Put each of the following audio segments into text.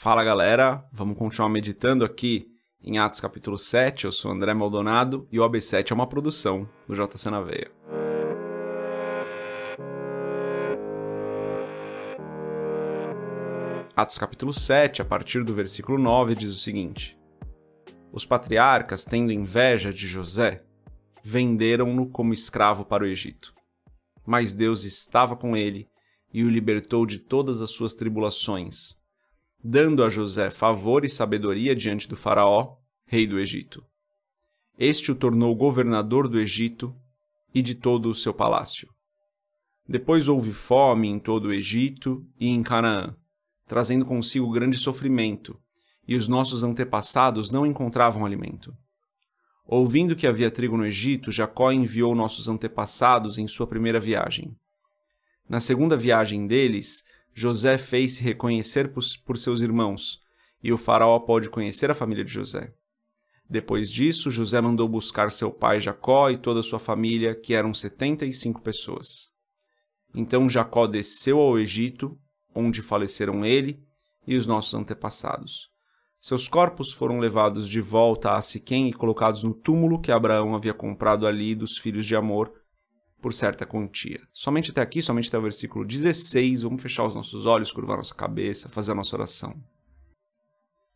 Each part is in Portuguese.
Fala galera, vamos continuar meditando aqui em Atos capítulo 7. Eu sou André Maldonado e o AB7 é uma produção do JC na Veia. Atos capítulo 7, a partir do versículo 9, diz o seguinte: Os patriarcas, tendo inveja de José, venderam-no como escravo para o Egito. Mas Deus estava com ele e o libertou de todas as suas tribulações dando a José favor e sabedoria diante do Faraó, rei do Egito. Este o tornou governador do Egito e de todo o seu palácio. Depois houve fome em todo o Egito e em Canaã, trazendo consigo grande sofrimento, e os nossos antepassados não encontravam alimento. Ouvindo que havia trigo no Egito, Jacó enviou nossos antepassados em sua primeira viagem. Na segunda viagem deles, José fez-se reconhecer por seus irmãos, e o faraó pôde conhecer a família de José. Depois disso, José mandou buscar seu pai Jacó e toda sua família, que eram setenta e cinco pessoas. Então Jacó desceu ao Egito, onde faleceram ele e os nossos antepassados. Seus corpos foram levados de volta a Siquém e colocados no túmulo que Abraão havia comprado ali dos filhos de Amor, por certa quantia. Somente até aqui, somente até o versículo 16, vamos fechar os nossos olhos, curvar nossa cabeça, fazer a nossa oração.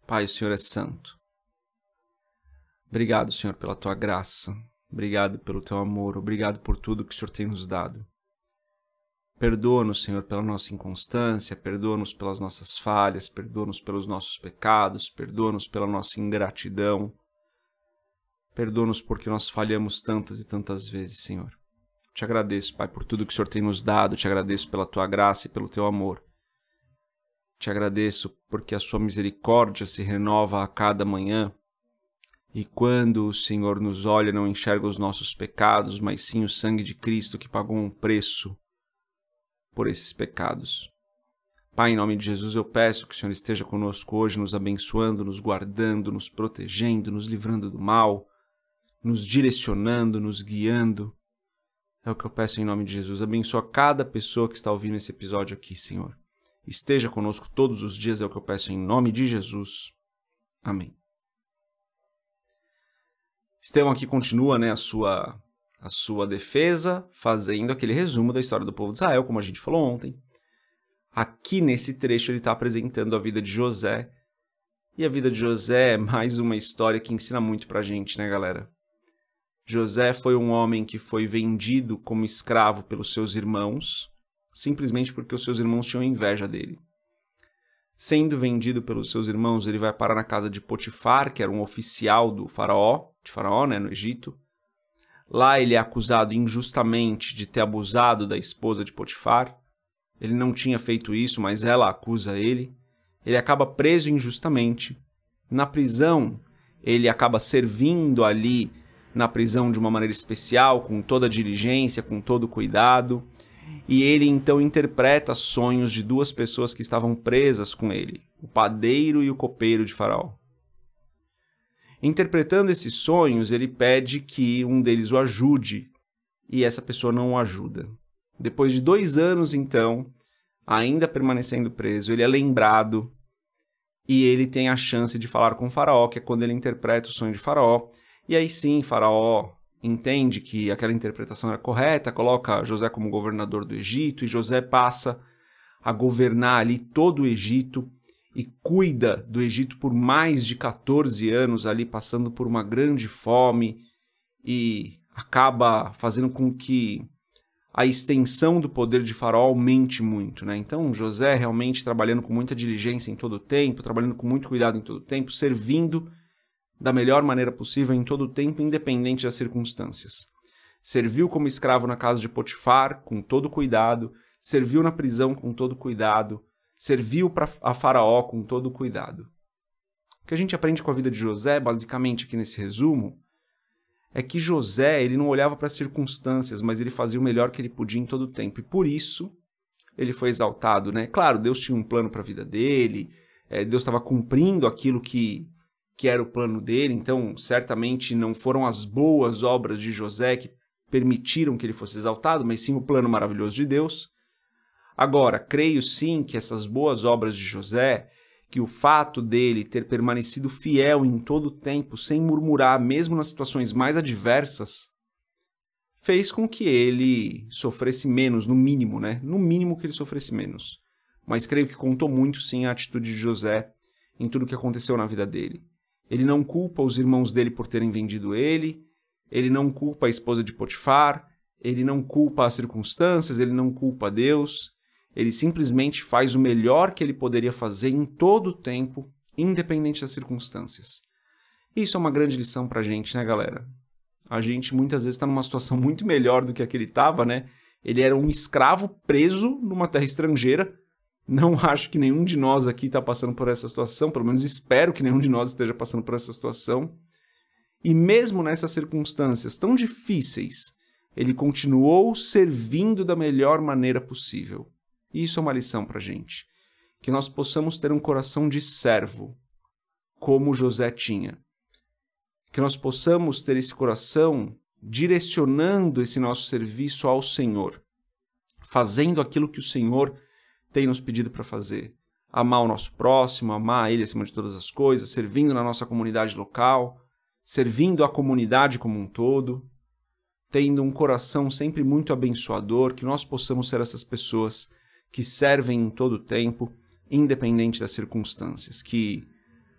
Pai, o Senhor é santo. Obrigado, Senhor, pela tua graça. Obrigado pelo teu amor. Obrigado por tudo que o Senhor tem nos dado. Perdoa-nos, Senhor, pela nossa inconstância, perdoa-nos pelas nossas falhas, perdoa-nos pelos nossos pecados, perdoa-nos pela nossa ingratidão. Perdoa-nos porque nós falhamos tantas e tantas vezes, Senhor. Te agradeço, Pai, por tudo que o Senhor tem nos dado. Te agradeço pela tua graça e pelo teu amor. Te agradeço porque a sua misericórdia se renova a cada manhã. E quando o Senhor nos olha, não enxerga os nossos pecados, mas sim o sangue de Cristo que pagou um preço por esses pecados. Pai, em nome de Jesus, eu peço que o Senhor esteja conosco hoje, nos abençoando, nos guardando, nos protegendo, nos livrando do mal, nos direcionando, nos guiando é o que eu peço em nome de Jesus. Abençoa cada pessoa que está ouvindo esse episódio aqui, Senhor. Esteja conosco todos os dias, é o que eu peço em nome de Jesus. Amém. Estevão aqui continua né, a, sua, a sua defesa, fazendo aquele resumo da história do povo de Israel, como a gente falou ontem. Aqui nesse trecho ele está apresentando a vida de José. E a vida de José é mais uma história que ensina muito pra gente, né, galera? José foi um homem que foi vendido como escravo pelos seus irmãos, simplesmente porque os seus irmãos tinham inveja dele. Sendo vendido pelos seus irmãos, ele vai parar na casa de Potifar, que era um oficial do faraó, de faraó, né, no Egito. Lá ele é acusado injustamente de ter abusado da esposa de Potifar. Ele não tinha feito isso, mas ela acusa ele. Ele acaba preso injustamente. Na prisão, ele acaba servindo ali na prisão de uma maneira especial, com toda a diligência, com todo o cuidado. E ele então interpreta sonhos de duas pessoas que estavam presas com ele, o padeiro e o copeiro de Faraó. Interpretando esses sonhos, ele pede que um deles o ajude, e essa pessoa não o ajuda. Depois de dois anos, então, ainda permanecendo preso, ele é lembrado e ele tem a chance de falar com o Faraó, que é quando ele interpreta o sonho de Faraó, e aí sim, Faraó entende que aquela interpretação era correta, coloca José como governador do Egito, e José passa a governar ali todo o Egito e cuida do Egito por mais de 14 anos, ali passando por uma grande fome e acaba fazendo com que a extensão do poder de Faraó aumente muito, né? Então, José realmente trabalhando com muita diligência em todo o tempo, trabalhando com muito cuidado em todo o tempo, servindo da melhor maneira possível em todo o tempo, independente das circunstâncias. Serviu como escravo na casa de Potifar, com todo cuidado, serviu na prisão com todo cuidado, serviu para a Faraó com todo cuidado. O que a gente aprende com a vida de José, basicamente aqui nesse resumo, é que José ele não olhava para as circunstâncias, mas ele fazia o melhor que ele podia em todo o tempo. E por isso ele foi exaltado, né? Claro, Deus tinha um plano para a vida dele, é, Deus estava cumprindo aquilo que que era o plano dele, então certamente não foram as boas obras de José que permitiram que ele fosse exaltado, mas sim o plano maravilhoso de Deus. Agora, creio sim que essas boas obras de José, que o fato dele ter permanecido fiel em todo o tempo, sem murmurar, mesmo nas situações mais adversas, fez com que ele sofresse menos, no mínimo, né? No mínimo que ele sofresse menos. Mas creio que contou muito, sim, a atitude de José em tudo o que aconteceu na vida dele. Ele não culpa os irmãos dele por terem vendido ele, ele não culpa a esposa de Potifar, ele não culpa as circunstâncias, ele não culpa Deus, ele simplesmente faz o melhor que ele poderia fazer em todo o tempo, independente das circunstâncias. Isso é uma grande lição pra gente, né, galera? A gente muitas vezes está numa situação muito melhor do que a que ele estava, né? Ele era um escravo preso numa terra estrangeira. Não acho que nenhum de nós aqui está passando por essa situação, pelo menos espero que nenhum de nós esteja passando por essa situação. E mesmo nessas circunstâncias tão difíceis, ele continuou servindo da melhor maneira possível. E isso é uma lição para a gente. Que nós possamos ter um coração de servo, como José tinha. Que nós possamos ter esse coração direcionando esse nosso serviço ao Senhor, fazendo aquilo que o Senhor tem nos pedido para fazer. Amar o nosso próximo, amar Ele acima de todas as coisas, servindo na nossa comunidade local, servindo a comunidade como um todo, tendo um coração sempre muito abençoador, que nós possamos ser essas pessoas que servem em todo o tempo, independente das circunstâncias. Que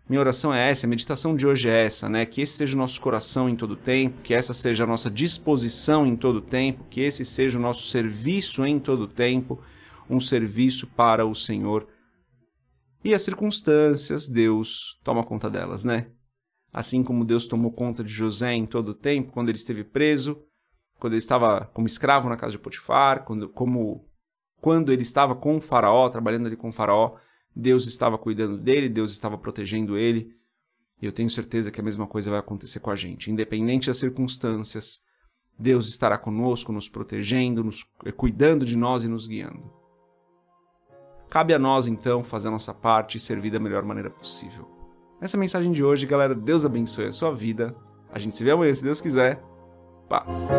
minha oração é essa, a meditação de hoje é essa, né? Que esse seja o nosso coração em todo o tempo, que essa seja a nossa disposição em todo o tempo, que esse seja o nosso serviço em todo o tempo, um serviço para o Senhor. E as circunstâncias, Deus toma conta delas, né? Assim como Deus tomou conta de José em todo o tempo, quando ele esteve preso, quando ele estava como escravo na casa de Potifar, quando, como quando ele estava com o Faraó, trabalhando ali com o Faraó, Deus estava cuidando dele, Deus estava protegendo ele. E eu tenho certeza que a mesma coisa vai acontecer com a gente. Independente das circunstâncias, Deus estará conosco, nos protegendo, nos cuidando de nós e nos guiando. Cabe a nós, então, fazer a nossa parte e servir da melhor maneira possível. Essa é a mensagem de hoje, galera. Deus abençoe a sua vida. A gente se vê amanhã, se Deus quiser. Paz.